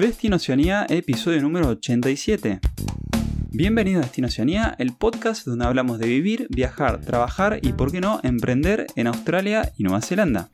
Destino Oceanía, episodio número 87. Bienvenido a Destino Oceanía, el podcast donde hablamos de vivir, viajar, trabajar y, por qué no, emprender en Australia y Nueva Zelanda.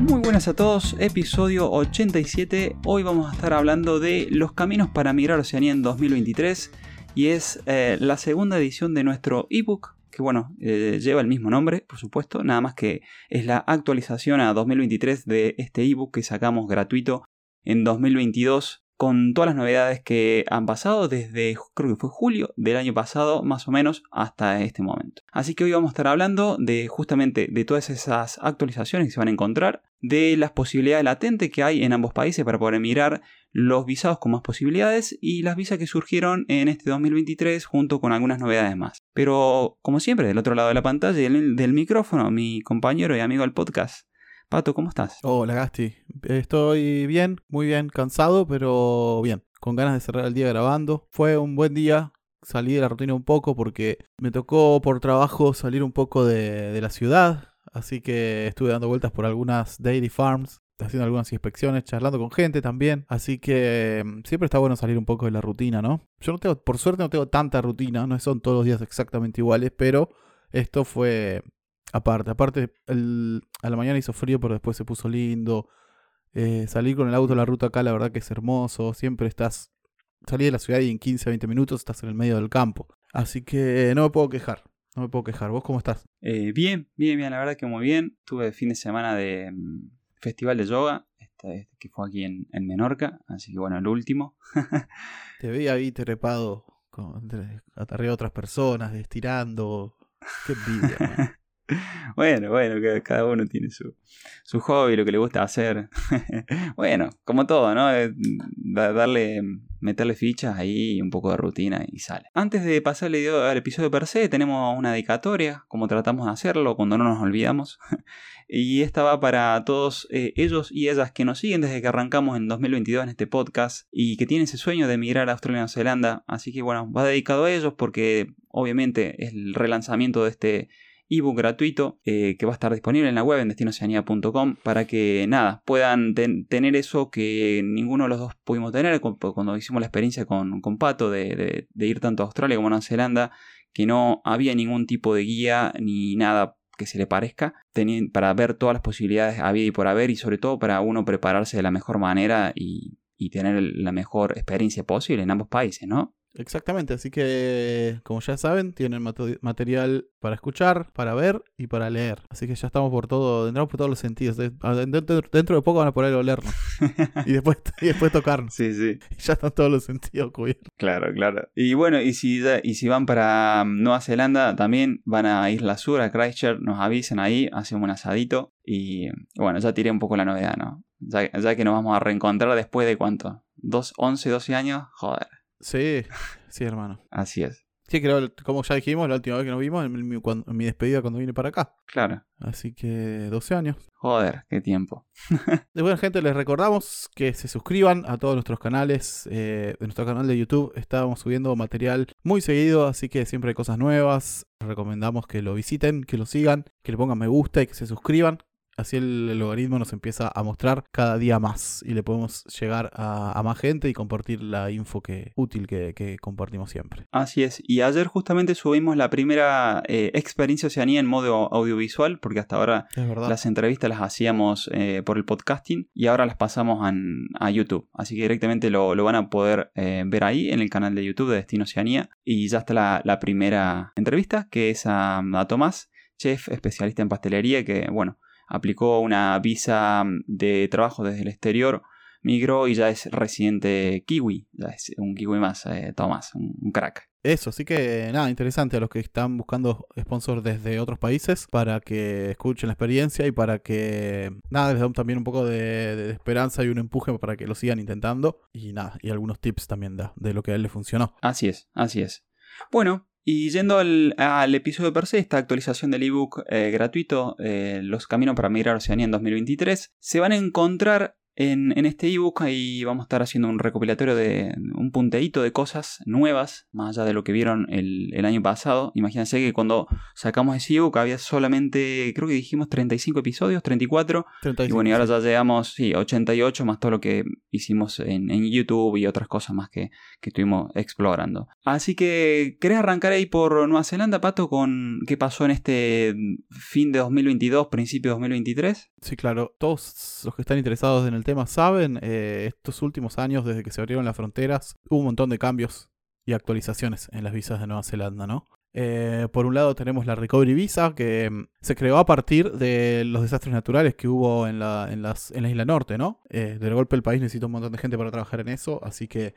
Muy buenas a todos, episodio 87. Hoy vamos a estar hablando de los caminos para migrar a Oceanía en 2023 y es eh, la segunda edición de nuestro ebook que bueno, eh, lleva el mismo nombre, por supuesto, nada más que es la actualización a 2023 de este ebook que sacamos gratuito en 2022 con todas las novedades que han pasado desde creo que fue julio del año pasado más o menos hasta este momento. Así que hoy vamos a estar hablando de justamente de todas esas actualizaciones que se van a encontrar, de las posibilidades latentes que hay en ambos países para poder emigrar, los visados con más posibilidades y las visas que surgieron en este 2023 junto con algunas novedades más. Pero como siempre, del otro lado de la pantalla del, del micrófono, mi compañero y amigo del podcast, Pato, ¿cómo estás? Hola Gasti, estoy bien, muy bien, cansado, pero bien, con ganas de cerrar el día grabando. Fue un buen día, salí de la rutina un poco porque me tocó por trabajo salir un poco de, la ciudad, así que estuve dando vueltas por algunas dairy farms, haciendo algunas inspecciones, charlando con gente también, así que mm, siempre está bueno salir un poco de la rutina, ¿no? Yo no tengo, por suerte no tengo tanta rutina, no son todos los días exactamente iguales, pero esto fue aparte. Aparte, a la mañana hizo frío, pero después se puso lindo. Eh, salir con el auto a la ruta acá, la verdad que es hermoso. Siempre estás. Salí de la ciudad y en 15, 20 minutos estás en el medio del campo. Así que no me puedo quejar. No me puedo quejar. ¿Vos cómo estás? Eh, bien, bien, bien. La verdad que muy bien. Tuve fin de semana de mm, festival de yoga. Este, que fue aquí en, Menorca. Así que bueno, el último. Te vi ahí trepado con, arriba de otras personas, estirando. Qué envidia. bueno, bueno, cada uno tiene su, su hobby, lo que le gusta hacer. bueno, como todo, ¿no? Eh, darle, meterle fichas ahí, un poco de rutina y sale. Antes de pasarle al episodio per se, tenemos una dedicatoria, como tratamos de hacerlo cuando no nos olvidamos. y esta va para todos eh, ellos y ellas que nos siguen desde que arrancamos en 2022 en este podcast y que tienen ese sueño de emigrar a Australia y Nueva Zelanda. Así que bueno, va dedicado a ellos porque obviamente es el relanzamiento de este ebook gratuito eh, que va a estar disponible en la web en destinoceanía.com para que nada, puedan tener eso que ninguno de los dos pudimos tener cuando hicimos la experiencia con, con Pato de, ir tanto a Australia como a Nueva Zelanda, que no había ningún tipo de guía ni nada que se le parezca, para ver todas las posibilidades había y por haber y sobre todo para uno prepararse de la mejor manera y, y tener la mejor experiencia posible en ambos países, ¿no? Exactamente, así que como ya saben, tienen material para escuchar, para ver y para leer. Así que ya estamos por todo, entramos por todos los sentidos. Dentro, de poco van a poder olernos y después, y después tocarnos. Sí, sí. Y ya están todos los sentidos cubiertos. Claro, claro. Y bueno, y si, y si van para mm, Nueva Zelanda, también van a Isla Sur, a Christchurch, nos avisen ahí, hacemos un asadito. Y bueno, ya tiré un poco la novedad, ¿no? Ya, ya que nos vamos a reencontrar después de cuánto? ¿Dos, 11, 12 años? Joder. Sí, sí, hermano. Así es. Sí, creo, como ya dijimos, la última vez que nos vimos, en mi, mi despedida cuando vine para acá. Claro. Así que 12 años. Joder, qué tiempo. de buena gente, les recordamos que se suscriban a todos nuestros canales. Eh, de nuestro canal de YouTube estamos subiendo material muy seguido, así que siempre hay cosas nuevas. Recomendamos que lo visiten, que lo sigan, que le pongan me gusta y que se suscriban. Así el, logaritmo nos empieza a mostrar cada día más y le podemos llegar a, más gente y compartir la info que, útil que, compartimos siempre. Así es. Y ayer justamente subimos la primera eh, experiencia Oceanía en modo audiovisual, porque hasta ahora las entrevistas las hacíamos eh, por el podcasting y ahora las pasamos a YouTube. Así que directamente lo, van a poder eh, ver ahí en el canal de YouTube de Destino Oceanía. Y ya está la, primera entrevista, que es a, a Tomás, chef especialista en pastelería, que bueno aplicó una visa mm, de trabajo desde el exterior, migró y ya es residente kiwi, ya es un kiwi más, eh, Tomás, un, crack. Eso, sí que nada, interesante a los que están buscando sponsors desde otros países para que escuchen la experiencia y para que nada, les damos también un poco de, esperanza y un empuje para que lo sigan intentando y nada, y algunos tips también da, de lo que a él le funcionó. Así es, así es. Bueno, y yendo al, episodio per se, esta actualización del ebook eh, gratuito, eh, Los caminos para migrar Oceanía en 2023, se van a encontrar En, en este ebook ahí vamos a estar haciendo un recopilatorio de un punteíto de cosas nuevas, más allá de lo que vieron el, el año pasado. Imagínense que cuando sacamos ese ebook había solamente, creo que dijimos 35 episodios, 34. 35, y bueno, y ahora sí. ya llegamos, sí, 88 más todo lo que hicimos en, en YouTube y otras cosas más que, que estuvimos explorando. Así que, ¿querés arrancar ahí por Nueva Zelanda, Pato, con qué pasó en este fin de 2022, principio de 2023? Sí, claro. Todos los que están interesados en el tema saben, eh, estos últimos años, desde que se abrieron las fronteras, hubo un montón de cambios y actualizaciones en las visas de Nueva Zelanda, ¿no? Eh, por un lado tenemos la Recovery Visa, que mm, se creó a partir de los desastres naturales que hubo en la, en las, en la isla norte, ¿no? Eh, de golpe el país necesita un montón de gente para trabajar en eso, así que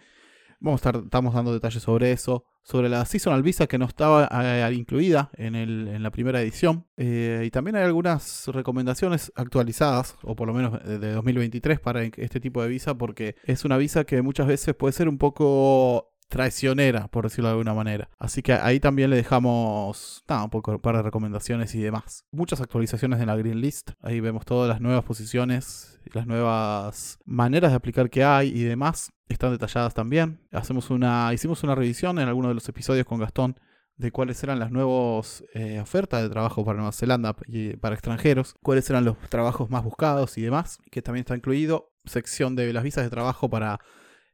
vamos a estar, estamos dando detalles sobre eso. Sobre la Seasonal Visa que no estaba eh, incluida en, el, en la primera edición. Eh, y también hay algunas recomendaciones actualizadas, o por lo menos de de 2023 para este tipo de visa, porque es una visa que muchas veces puede ser un poco traicionera, por decirlo de alguna manera. Así que ahí también le dejamos un poco un par de recomendaciones y demás. Muchas actualizaciones en la Green List. Ahí vemos todas las nuevas posiciones, las nuevas maneras de aplicar que hay y demás. Están detalladas también. Hacemos una, hicimos una revisión en alguno de los episodios con Gastón de cuáles eran las nuevas eh, ofertas de trabajo para Nueva Zelanda y para extranjeros, cuáles eran los trabajos más buscados y demás, que también está incluido sección de las visas de trabajo para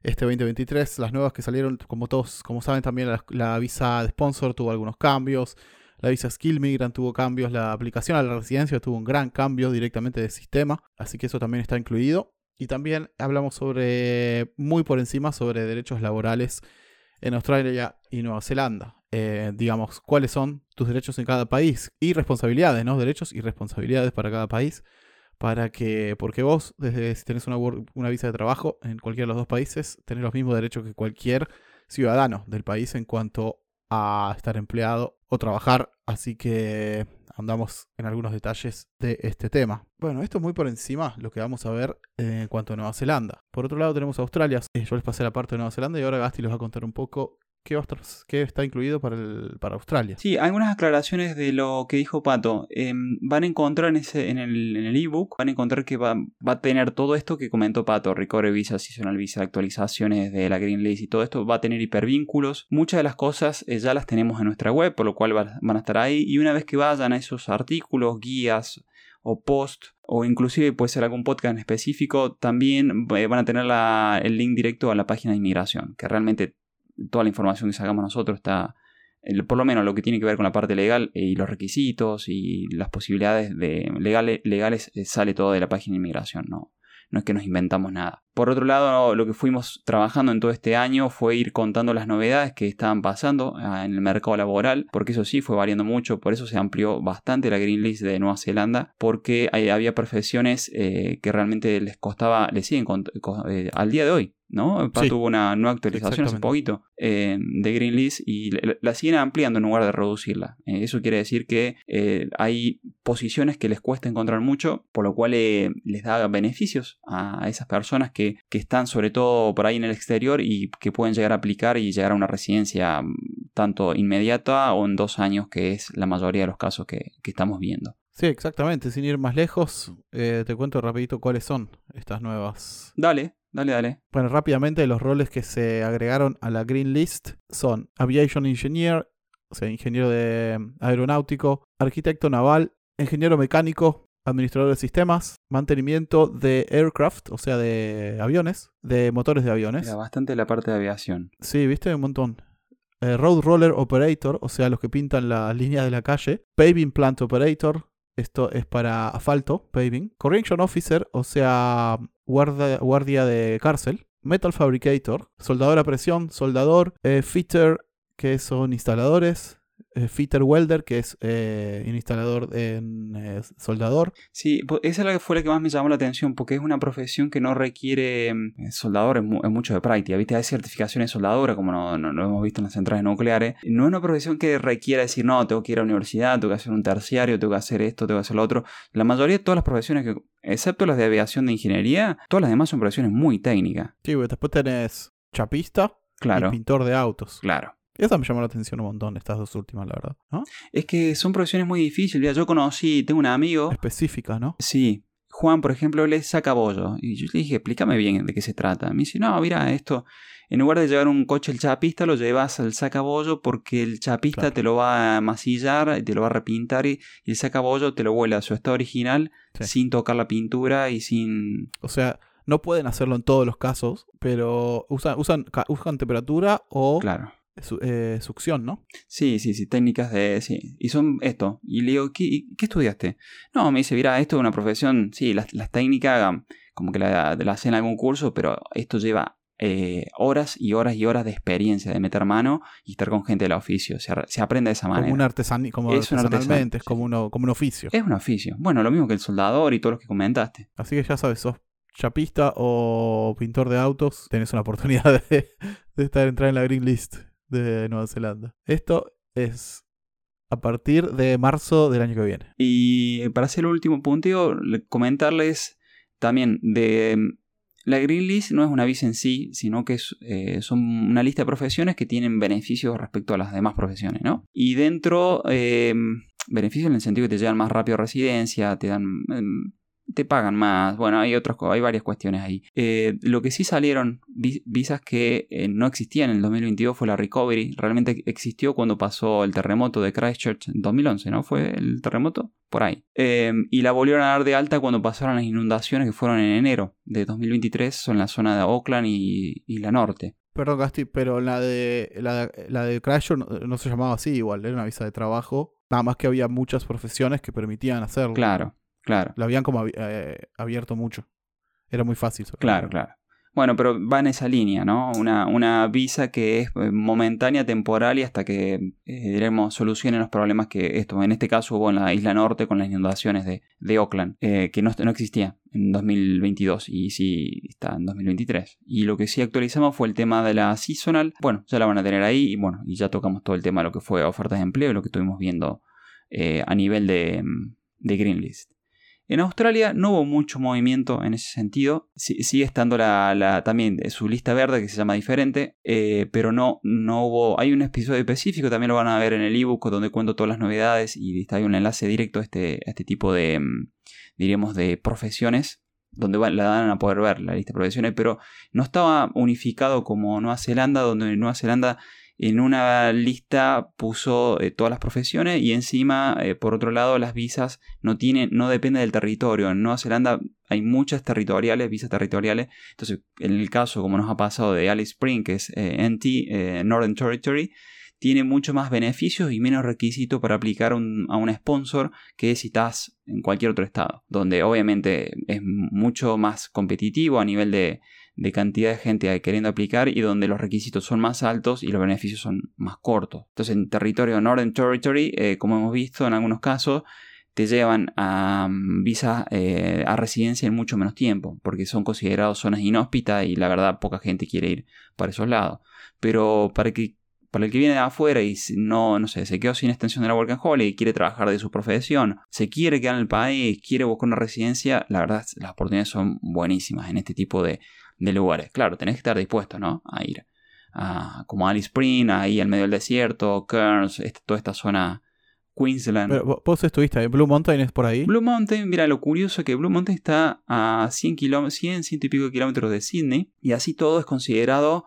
este 2023, las nuevas que salieron, como todos, como saben también la, visa de sponsor tuvo algunos cambios, la visa Skill Migrant tuvo cambios, la aplicación a la residencia tuvo un gran cambio directamente de sistema, así que eso también está incluido. Y también hablamos sobre, muy por encima, sobre derechos laborales en Australia y Nueva Zelanda. Eh, digamos, cuáles son tus derechos en cada país y responsabilidades, ¿no? Derechos y responsabilidades para cada país. Para que, porque vos, desde si tenés una, una visa de trabajo en cualquiera de los dos países, tenés los mismos derechos que cualquier ciudadano del país en cuanto a estar empleado o trabajar. Así que andamos en algunos detalles de este tema. Bueno, esto es muy por encima lo que vamos a ver en cuanto a Nueva Zelanda. Por otro lado tenemos Australia. Eh, yo les pasé la parte de Nueva Zelanda y ahora Gasti les va a contar un poco qué, va a estar- qué está incluido para, Australia. Sí, algunas aclaraciones de lo que dijo Pato. Em, van a encontrar en, el en ebook, van a encontrar que va, a tener todo esto que comentó Pato, Recovery Visa, Seasonal Visa, actualizaciones de la Green List y todo esto, va a tener hipervínculos. Muchas de las cosas eh, ya las tenemos en nuestra web, por lo cual va- van a estar ahí. Y una vez que vayan a esos artículos, guías o post, o inclusive puede ser algún podcast en específico, también eh, van a tener el link directo a la página de inmigración, que realmente toda la información que sacamos nosotros está, el- por lo menos lo que tiene que ver con la parte legal eh, y los requisitos y las posibilidades de legales, legales eh, sale todo de la página de inmigración, no, no es que nos inventamos nada. Por otro lado, lo que fuimos trabajando en todo este año fue ir contando las novedades que estaban pasando ah, en el mercado laboral, porque eso sí fue variando mucho, por eso se amplió bastante la Green List de Nueva Zelanda, porque había profesiones eh, que realmente les costaba, les siguen eh, al día de hoy. ¿No? Sí. tuvo una nueva actualización hace poquito eh, de Green List y la, la siguen ampliando en lugar de reducirla. Eh, eso quiere decir que eh, hay posiciones que les cuesta encontrar mucho, por lo cual les da beneficios a esas personas que, que están sobre todo por ahí en el exterior y que pueden llegar a aplicar y llegar a una residencia mm, tanto inmediata o en dos años, que es la mayoría de los casos que, que estamos viendo. Sí, exactamente. Sin ir más lejos, eh, te cuento rapidito cuáles son estas nuevas. Dale, dale, dale. Bueno, rápidamente los roles que se agregaron a la Green List son Aviation Engineer, o sea, ingeniero de aeronáutico, arquitecto naval, ingeniero mecánico, administrador de sistemas, mantenimiento de aircraft, o sea, de aviones, de motores de aviones. Era bastante la parte de aviación. Sí, viste, un montón. Eh, road Roller Operator, o sea, los que pintan las líneas de la calle. Paving Plant Operator, esto es para asfalto, paving. Correction Officer, o sea, guarda- guardia de cárcel. Metal Fabricator, soldador a presión, soldador. Eh, fitter, que son instaladores. Eh, fitter Welder, que es eh, un instalador en eh, soldador. Sí, po- esa es la que fue la que más me llamó la atención, porque es una profesión que no requiere mm, soldadores mu- es mucho de práctica. ¿Viste? Hay certificaciones de soldadura, como no, no- lo hemos visto en las centrales nucleares. No es una profesión que requiera decir, no, tengo que ir a la universidad, tengo que hacer un terciario, tengo que hacer esto, tengo que hacer lo otro. La mayoría de todas las profesiones que, excepto las de aviación de ingeniería, todas las demás son profesiones muy técnicas. Sí, después tenés chapista Claro, y pintor de autos. claro. Esa me llamó la atención un montón, estas dos últimas, la verdad. ¿no? Es que son profesiones muy difíciles. Yo conocí, tengo un amigo Específica, ¿no? Sí, Juan, por ejemplo, le saca bollo. Y yo le dije, explícame bien de qué se trata. Me dice, no, mira, esto, en lugar de llevar un coche el chapista, lo llevas al sacabollo porque el chapista Claro. te lo va a masillar, y te lo va a repintar y, y el sacabollo te lo vuelve a su estado original Sí. sin tocar la pintura y sin... O sea, no pueden hacerlo en todos los casos, pero usan, usan, usan temperatura o Claro. Su- eh, succión, ¿no? Sí, sí, sí, técnicas de... Sí, y son esto. Y le digo, ¿qué, qué estudiaste? No, me dice, mira, esto es una profesión, sí, las, las técnicas como que la, la hacen en algún curso, pero esto lleva eh, horas y horas y horas de experiencia de meter mano y estar con gente del oficio. Se, se aprende de esa manera. Como un artesani, como Es un artesanalmente, es como, uno, como un oficio. Es un oficio. Bueno, lo mismo que el soldador y todos los que comentaste. Así que ya sabes, sos chapista o pintor de autos, tenés una oportunidad de, de estar entrar en la Green List de Nueva Zelanda. Esto es a partir de marzo del año que viene. Y para hacer el último punteo, le- comentarles también de... mm, La Green List no es una visa en sí, sino que es, eh, son una lista de profesiones que tienen beneficios respecto a las demás profesiones, ¿no? Y dentro, eh, beneficios en el sentido que te llevan más rápido a residencia, te dan... em, te pagan más, bueno, hay otras hay varias cuestiones ahí. Eh, lo que sí salieron vi- visas que eh, no existían en el 2022 fue la Recovery. Realmente existió cuando pasó el terremoto de Christchurch en 2011, ¿no? ¿Fue el terremoto? Por ahí. Eh, y la volvieron a dar de alta cuando pasaron las inundaciones que fueron en enero de 2023 son la zona de Auckland y, y la norte. Perdón, Gasti, pero la de la, la de Crasher no, no se llamaba así igual, era una visa de trabajo. Nada más que había muchas profesiones que permitían hacerlo. Claro, claro. La habían como eh, abierto mucho. Era muy fácil. Claro, claro. Bueno, pero va en esa línea, ¿no? Una, una visa que es eh, momentánea, temporal y hasta que, eh, diremos, solucionen los problemas que esto, en este caso hubo en la isla norte con las inundaciones de, de Auckland, eh, que no, no existía en 2022 y sí está en 2023. Y lo que sí actualizamos fue el tema de la seasonal. Bueno, ya la van a tener ahí y bueno, y ya tocamos todo el tema de lo que fue ofertas de empleo, lo que estuvimos viendo eh, a nivel de, mm, de Green List. En Australia no hubo mucho movimiento en ese sentido. Sigue estando la, también su lista verde que se llama diferente, eh, pero no, no hubo. Hay un episodio específico, también lo van a ver en el ebook donde cuento todas las novedades y ahí un enlace directo a este, este tipo de, mm, diríamos, de profesiones donde la dan a poder ver la lista de profesiones, pero no estaba unificado como Nueva Zelanda, donde Nueva Zelanda en una lista puso eh, todas las profesiones y encima, eh, por otro lado, las visas no tienen, no depende del territorio. En Nueva Zelanda hay muchas territoriales, visas territoriales. Entonces, en el caso, como nos ha pasado de Alice Spring, que es eh, NT, Northern Territory, tiene mucho más beneficios y menos requisitos para aplicar a un sponsor que si estás en cualquier otro estado, donde obviamente es mucho más competitivo a nivel de, de cantidad de gente queriendo aplicar y donde los requisitos son más altos y los beneficios son más cortos. Entonces en territorio Northern Territory, eh, como hemos visto en algunos casos, te llevan a mm, visa eh, a residencia en mucho menos tiempo, porque son considerados zonas inhóspitas y la verdad poca gente quiere ir para esos lados. Pero para que, para el que viene de afuera y no, no sé, se quedó sin extensión de la Work and Holiday y quiere trabajar de su profesión, se quiere quedar en el país, quiere buscar una residencia, la verdad las oportunidades son buenísimas en este tipo de, de lugares. Claro, tenés que estar dispuesto, ¿no? A ir a, como Alice Spring, ahí al medio del desierto, Kearns, este- toda esta zona Queensland. Pero vo- vos estuviste ahí, Blue Mountain es por ahí. Blue Mountain, mira lo curioso que Blue Mountain está a 100, kilómetros, 100, 100 y pico kilómetros de Sydney y así todo es considerado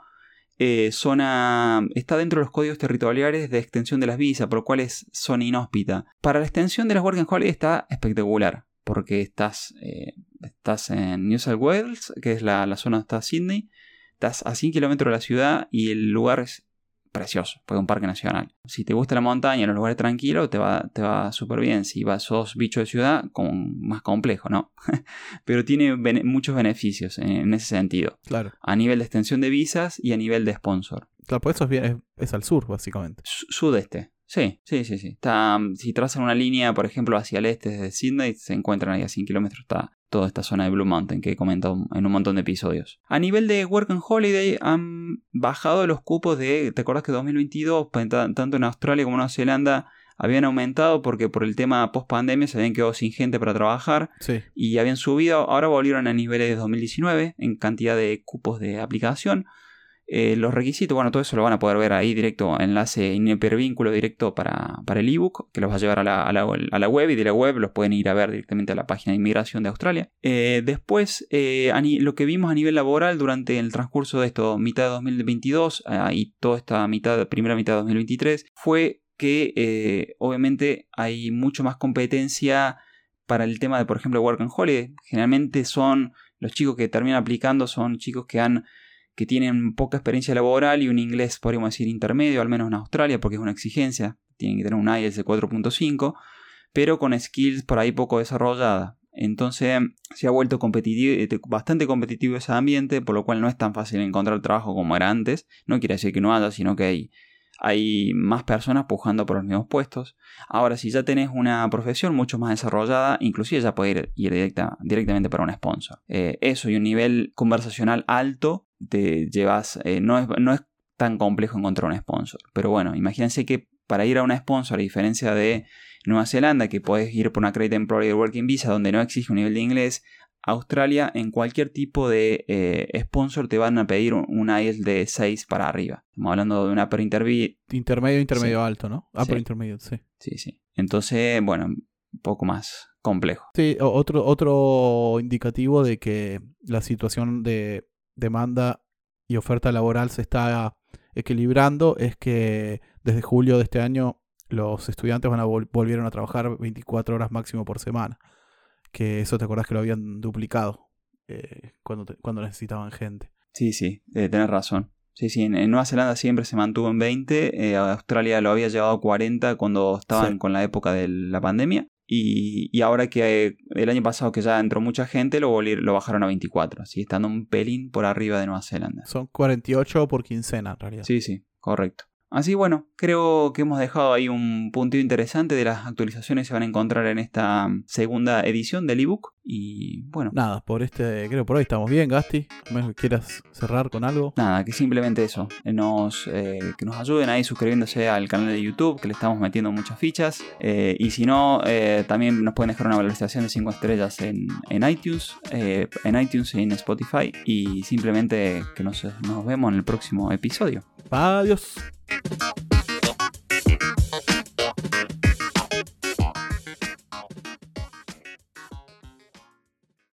eh, zona, está dentro de los códigos territoriales de extensión de las visas, por lo cual es zona inhóspita. Para la extensión de las Working Holiday está espectacular, porque estás, eh, estás en New South Wales, que es la, la zona donde está Sydney, estás a 100 kilómetros de la ciudad y el lugar es precioso, porque es un parque nacional. Si te gusta la montaña, los lugares tranquilos, te va, te va súper bien. Si vas, sos bicho de ciudad, con, más complejo, ¿no? Pero tiene bene- muchos beneficios en, en ese sentido. Claro. A nivel de extensión de visas y a nivel de sponsor. Claro, pues eso es, bien, es, es al sur, básicamente. Su- Sudeste. Sí, sí, sí, sí. Está, si trazan una línea, por ejemplo, hacia el este desde Sydney, se encuentran ahí a 100 kilómetros. Está toda esta zona de Blue Mountain que he comentado en un montón de episodios. A nivel de Work and Holiday han bajado los cupos de, ¿te acuerdas que 2022, pa- ta- tanto en Australia como en Nueva Zelanda, habían aumentado porque por el tema post pandemia se habían quedado sin gente para trabajar Sí. y habían subido, ahora volvieron a niveles de 2019 en cantidad de cupos de aplicación. Eh, los requisitos, bueno, todo eso lo van a poder ver ahí directo, enlace en hipervínculo directo para, para el ebook, que los va a llevar a la, a, la, web y de la web los pueden ir a ver directamente a la página de inmigración de Australia. Eh, después, eh, lo que vimos a nivel laboral durante el transcurso de esto, mitad de 2022 ah, y toda esta mitad, primera mitad de 2023, fue que obviamente hay mucho más competencia para el tema de, por ejemplo, Work and Holiday. Generalmente son los chicos que terminan aplicando, son chicos que han que tienen poca experiencia laboral y un inglés, podríamos decir, intermedio, al menos en Australia, porque es una exigencia, tienen que tener un IELTS de 4.5, pero con skills por ahí poco desarrollada. Entonces se ha vuelto competitivo, eh, bastante competitivo ese ambiente, por lo cual no es tan fácil encontrar trabajo como era antes. No quiere decir que no haya, sino que hay, hay más personas pujando por los mismos puestos. Ahora, si ya tenés una profesión mucho más desarrollada, inclusive ya puede ir, directa, directamente para un sponsor. Eh, eso y un nivel conversacional alto te llevas, eh, no, es, tan complejo encontrar un sponsor. Pero bueno, imagínense que para ir a una sponsor, a diferencia de Nueva Zelanda, que puedes ir por una Credit Employer Working Visa, donde no exige un nivel de inglés, Australia, en cualquier tipo de eh, sponsor te van a pedir un, IELTS de 6 para arriba. Estamos hablando de una upper intermedio. Intermedio, intermedio alto, ¿no? Upper intermedio, sí. Sí, sí. Entonces, bueno, un poco más complejo. Sí, otro, otro indicativo de que la situación de demanda y oferta laboral se está equilibrando es que desde julio de este año los estudiantes van a volvieron a trabajar 24 horas máximo por semana. Que eso te acordás que lo habían duplicado eh, cuando, cuando necesitaban gente. Sí, sí, eh, tenés razón. Sí, sí, en, Nueva Zelanda siempre se mantuvo en 20, eh, Australia lo había llevado a 40 cuando estaban con la época de la pandemia y, ahora que el año pasado que ya entró mucha gente, lo, lo bajaron a 24, así estando un pelín por arriba de Nueva Zelanda. Son 48 por quincena en realidad. Sí, sí, correcto. Así bueno, creo que hemos dejado ahí un puntito interesante de las actualizaciones que se van a encontrar en esta segunda edición del ebook. Y bueno. Nada, por este, creo por hoy estamos bien, Gasti. A menos que quieras cerrar con algo. Nada, que simplemente eso. Nos, eh, que nos ayuden ahí suscribiéndose al canal de YouTube, que le estamos metiendo muchas fichas. Eh, y si no, eh, también nos pueden dejar una valoración de 5 estrellas en, en iTunes, en iTunes y en Spotify. Y simplemente que nos, nos vemos en el próximo episodio. Adiós.